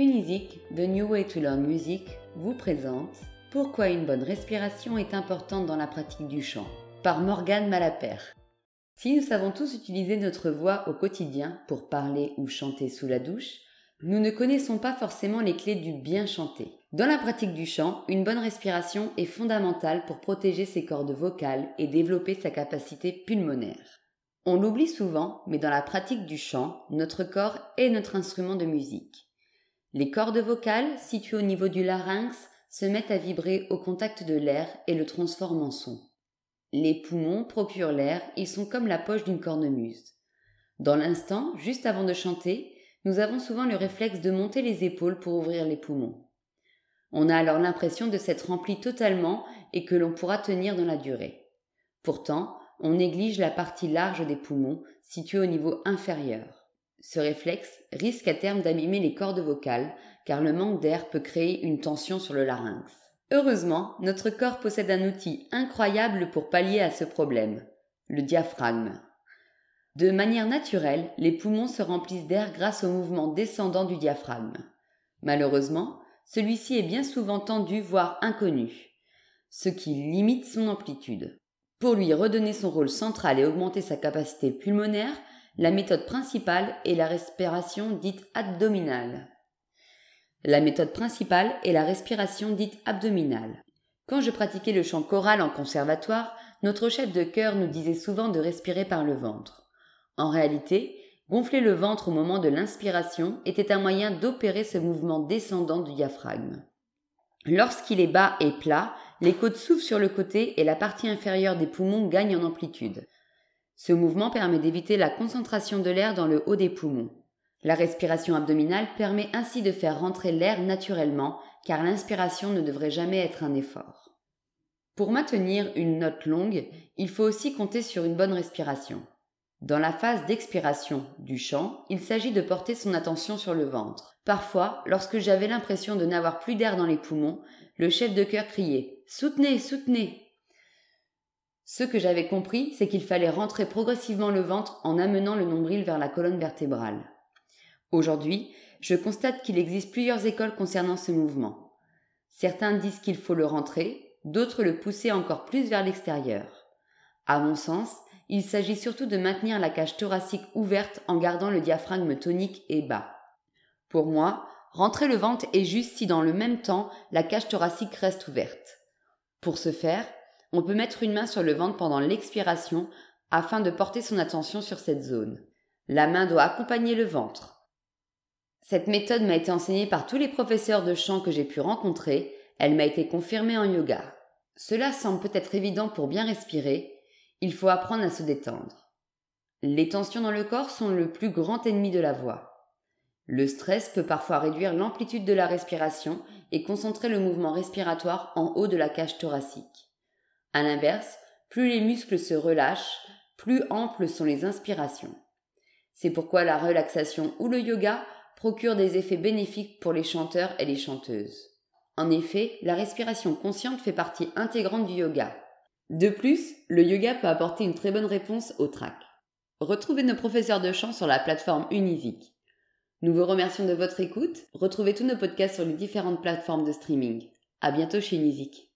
Unizik, The New Way to Learn Music, vous présente Pourquoi une bonne respiration est importante dans la pratique du chant par Morgane Malapert. Si nous savons tous utiliser notre voix au quotidien pour parler ou chanter sous la douche, nous ne connaissons pas forcément les clés du bien chanter. Dans la pratique du chant, une bonne respiration est fondamentale pour protéger ses cordes vocales et développer sa capacité pulmonaire. On l'oublie souvent, mais dans la pratique du chant, notre corps est notre instrument de musique. Les cordes vocales, situées au niveau du larynx, se mettent à vibrer au contact de l'air et le transforment en son. Les poumons procurent l'air, ils sont comme la poche d'une cornemuse. Dans l'instant, juste avant de chanter, nous avons souvent le réflexe de monter les épaules pour ouvrir les poumons. On a alors l'impression de s'être rempli totalement et que l'on pourra tenir dans la durée. Pourtant, on néglige la partie large des poumons, située au niveau inférieur. Ce réflexe risque à terme d'abîmer les cordes vocales, car le manque d'air peut créer une tension sur le larynx. Heureusement, notre corps possède un outil incroyable pour pallier à ce problème, le diaphragme. De manière naturelle, les poumons se remplissent d'air grâce au mouvement descendant du diaphragme. Malheureusement, celui-ci est bien souvent tendu, voire inconnu, ce qui limite son amplitude. Pour lui redonner son rôle central et augmenter sa capacité pulmonaire, la méthode principale est la respiration dite abdominale. La méthode principale est la respiration dite abdominale. Quand je pratiquais le chant choral en conservatoire, notre chef de chœur nous disait souvent de respirer par le ventre. En réalité, gonfler le ventre au moment de l'inspiration était un moyen d'opérer ce mouvement descendant du diaphragme. Lorsqu'il est bas et plat, les côtes s'ouvrent sur le côté et la partie inférieure des poumons gagne en amplitude. Ce mouvement permet d'éviter la concentration de l'air dans le haut des poumons. La respiration abdominale permet ainsi de faire rentrer l'air naturellement, car l'inspiration ne devrait jamais être un effort. Pour maintenir une note longue, il faut aussi compter sur une bonne respiration. Dans la phase d'expiration du chant, il s'agit de porter son attention sur le ventre. Parfois, lorsque j'avais l'impression de n'avoir plus d'air dans les poumons, le chef de chœur criait Soutenez, soutenez ce que j'avais compris, c'est qu'il fallait rentrer progressivement le ventre en amenant le nombril vers la colonne vertébrale. Aujourd'hui, je constate qu'il existe plusieurs écoles concernant ce mouvement. Certains disent qu'il faut le rentrer, d'autres le pousser encore plus vers l'extérieur. À mon sens, il s'agit surtout de maintenir la cage thoracique ouverte en gardant le diaphragme tonique et bas. Pour moi, rentrer le ventre est juste si dans le même temps la cage thoracique reste ouverte. Pour ce faire, on peut mettre une main sur le ventre pendant l'expiration afin de porter son attention sur cette zone. La main doit accompagner le ventre. Cette méthode m'a été enseignée par tous les professeurs de chant que j'ai pu rencontrer, elle m'a été confirmée en yoga. Cela semble peut-être évident pour bien respirer, il faut apprendre à se détendre. Les tensions dans le corps sont le plus grand ennemi de la voix. Le stress peut parfois réduire l'amplitude de la respiration et concentrer le mouvement respiratoire en haut de la cage thoracique. À l'inverse, plus les muscles se relâchent, plus amples sont les inspirations. C'est pourquoi la relaxation ou le yoga procurent des effets bénéfiques pour les chanteurs et les chanteuses. En effet, la respiration consciente fait partie intégrante du yoga. De plus, le yoga peut apporter une très bonne réponse au trac. Retrouvez nos professeurs de chant sur la plateforme Unizik. Nous vous remercions de votre écoute. Retrouvez tous nos podcasts sur les différentes plateformes de streaming. À bientôt chez Unizik.